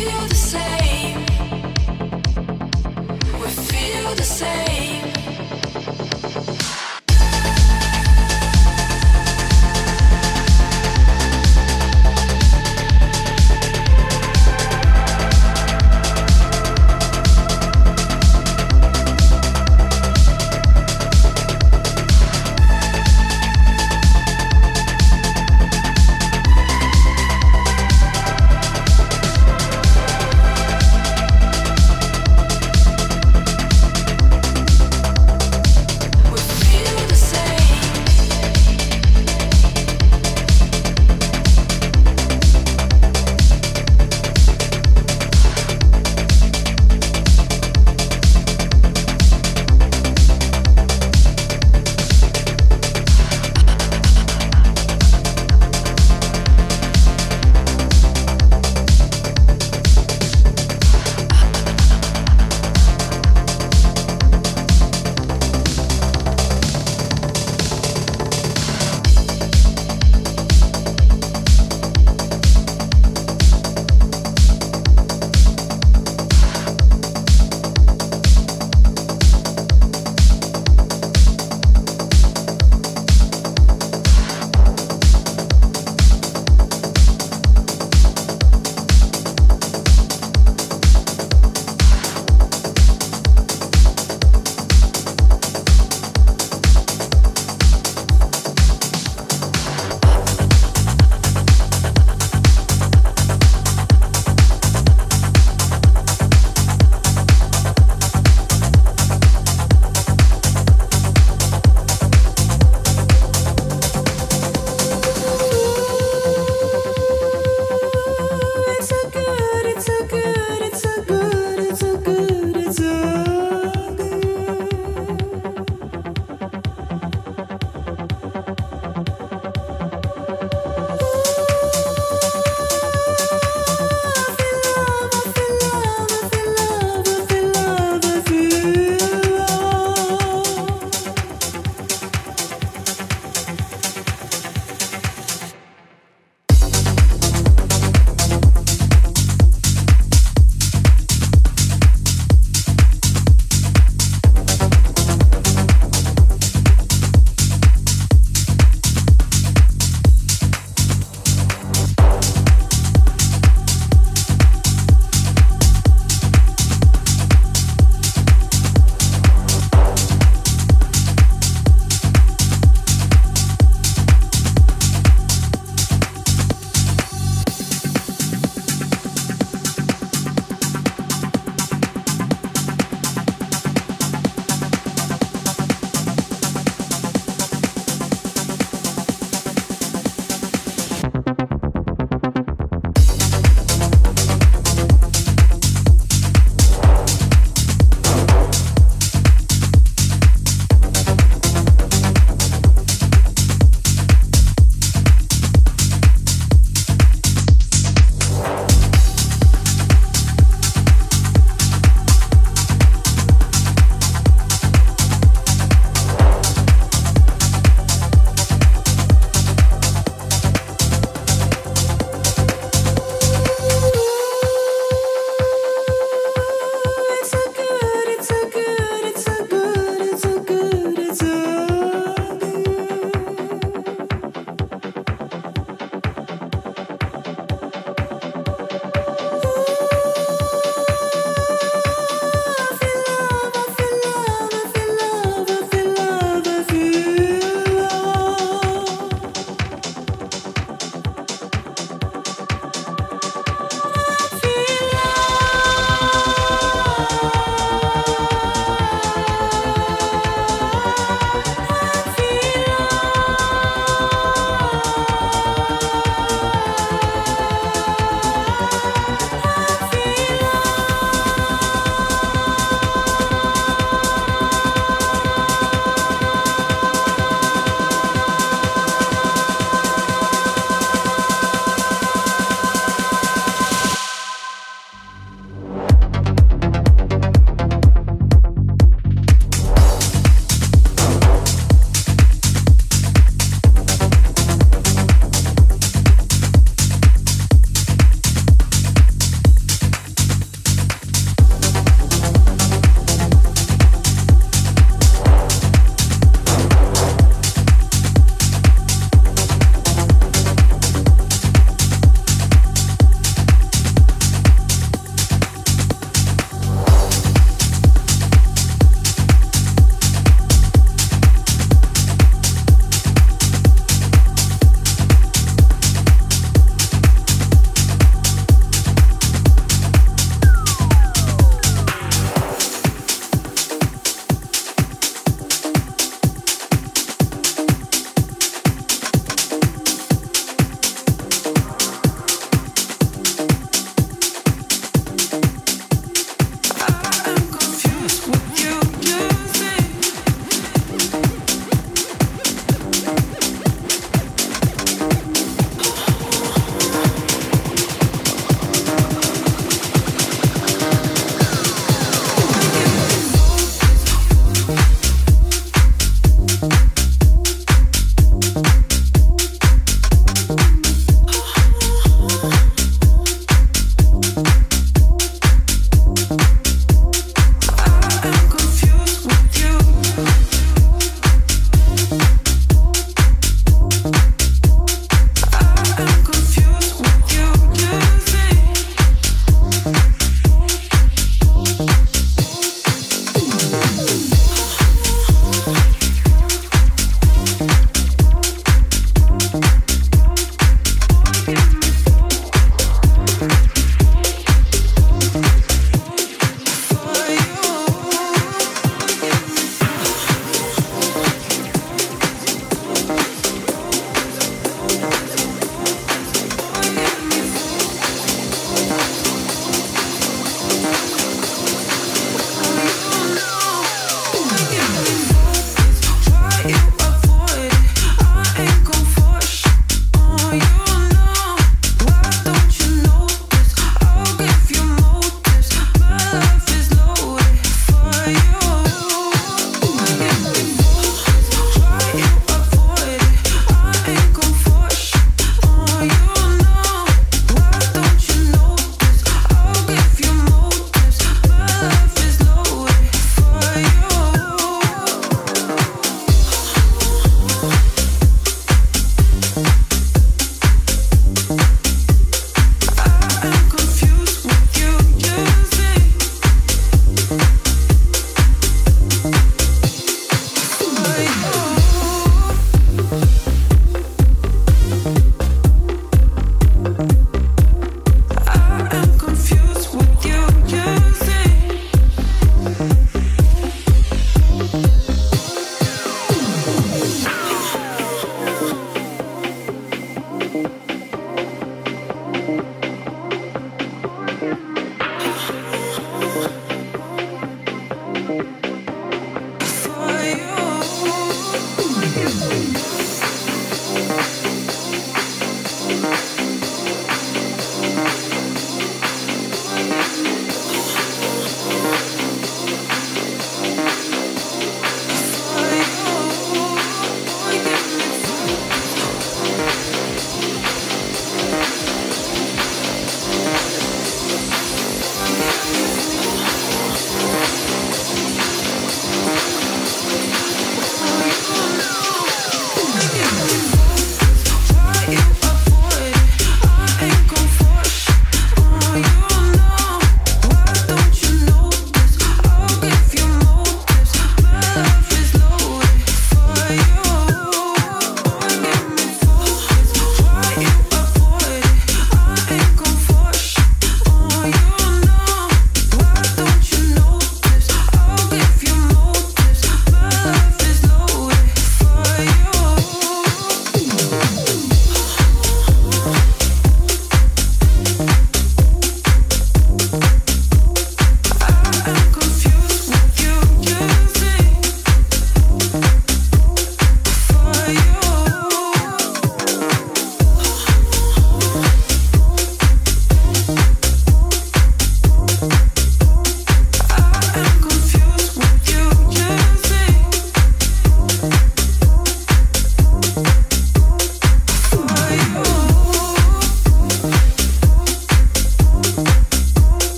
feel the same. We feel the same.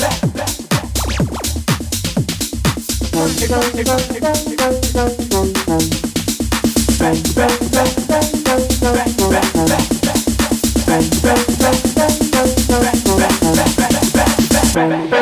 Bang, bang.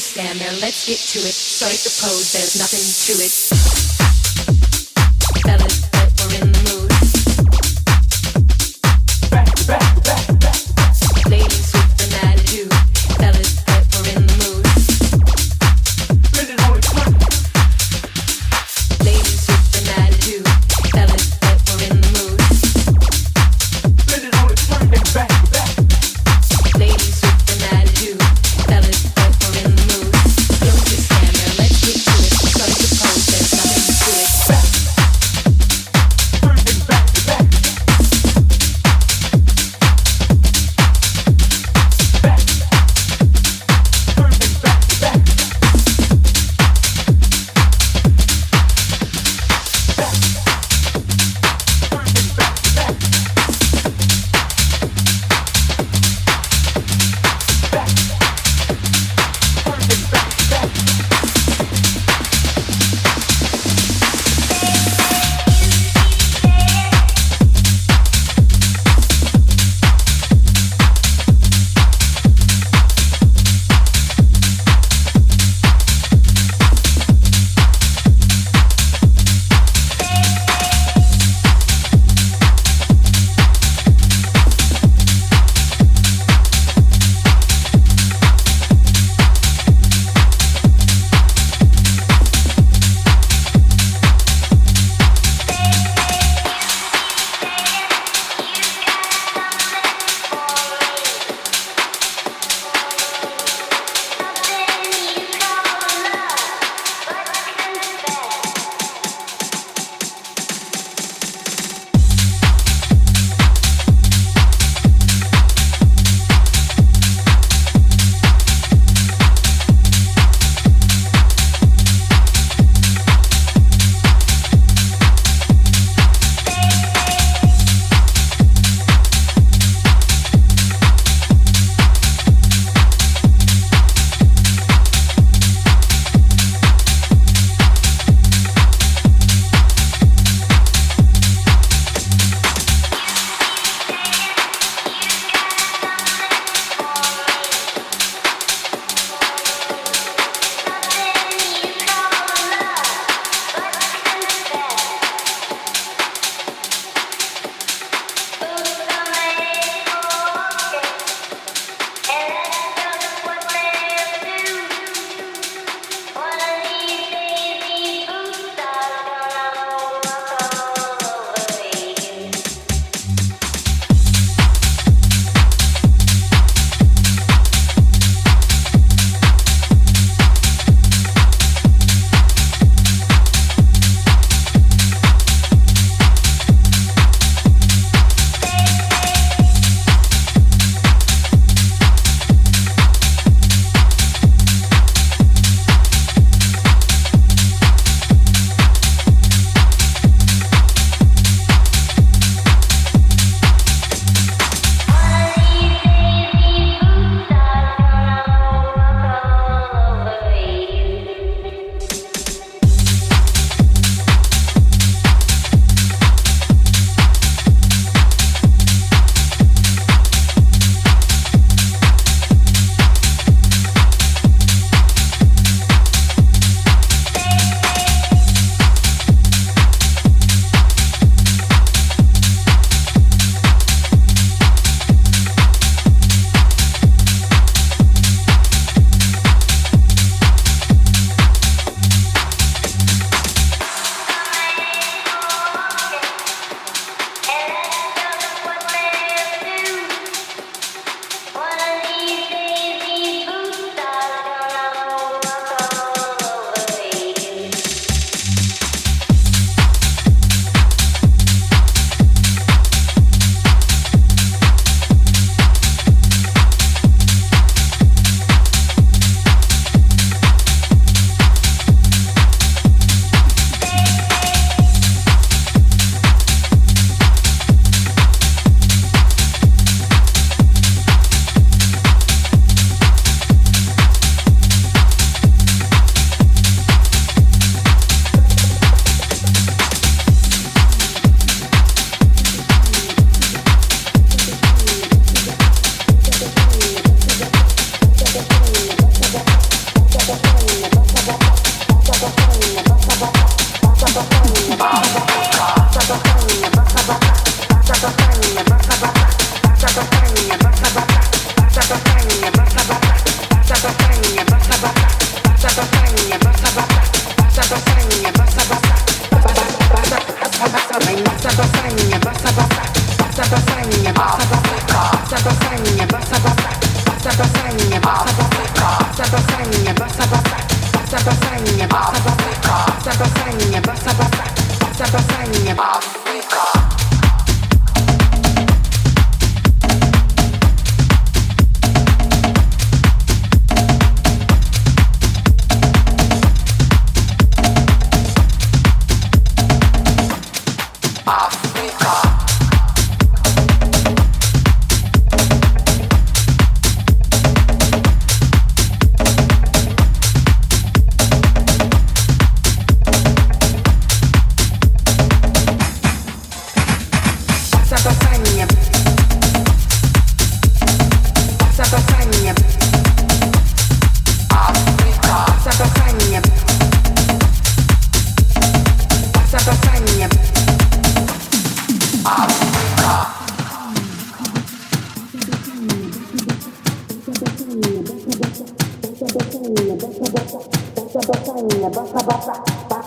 stand there, let's get to it. So I suppose there's nothing to it.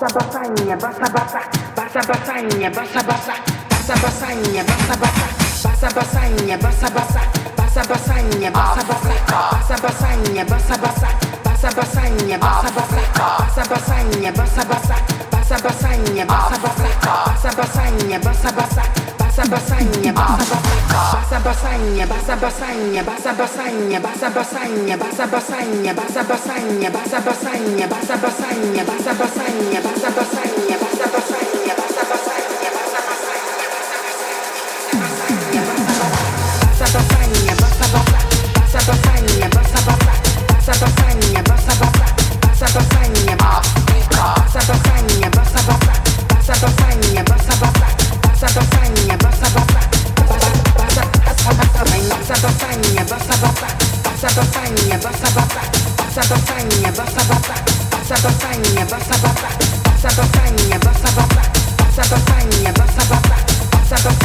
basa basainha, basa basa, basa basainha, basa basa, basa basainha, basa basa, basa basainha, basa basa, basa basainha, basa basa, basa basainha, basa basa basa basanya basa basa basa basanya basa basa basa basanya basa basa basa basanya basa basa basa basanya basa basa basa basanya basa basanya basa basanya basa basanya basa basanya basa basanya basa basanya basa basanya basa basanya basa basanya basa basanya basa basanya basa basanya basa basanya basa basanya basa basanya basa basanya basa basanya Basta, basta,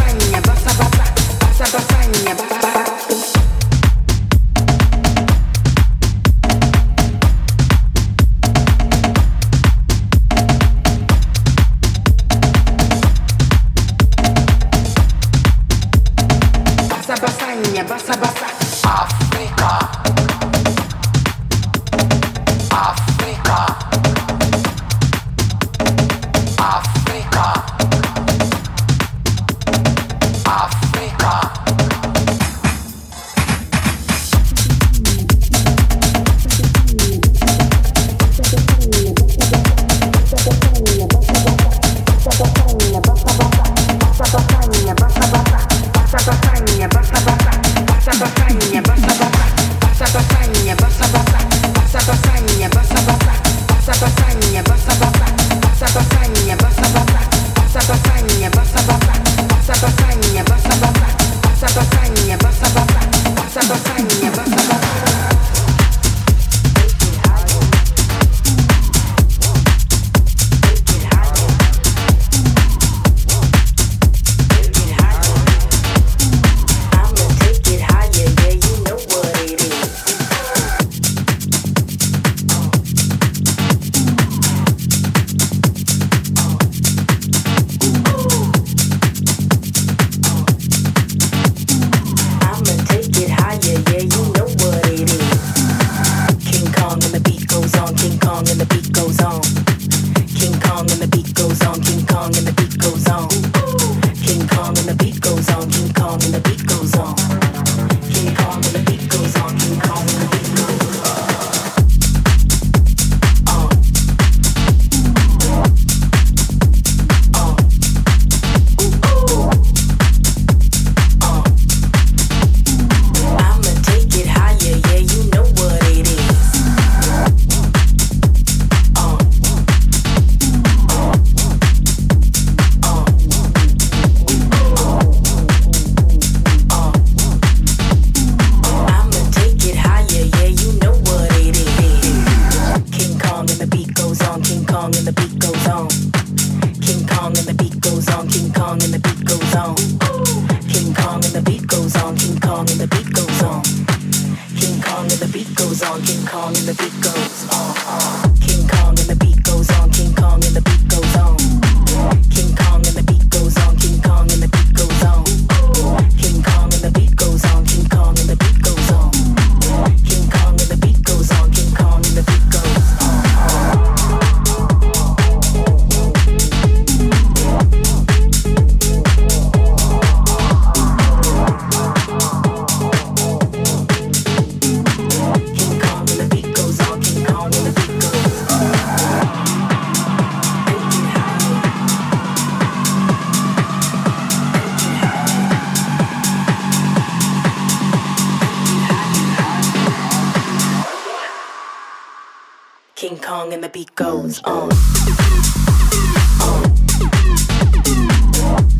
I'ma take it on. yeah, you know what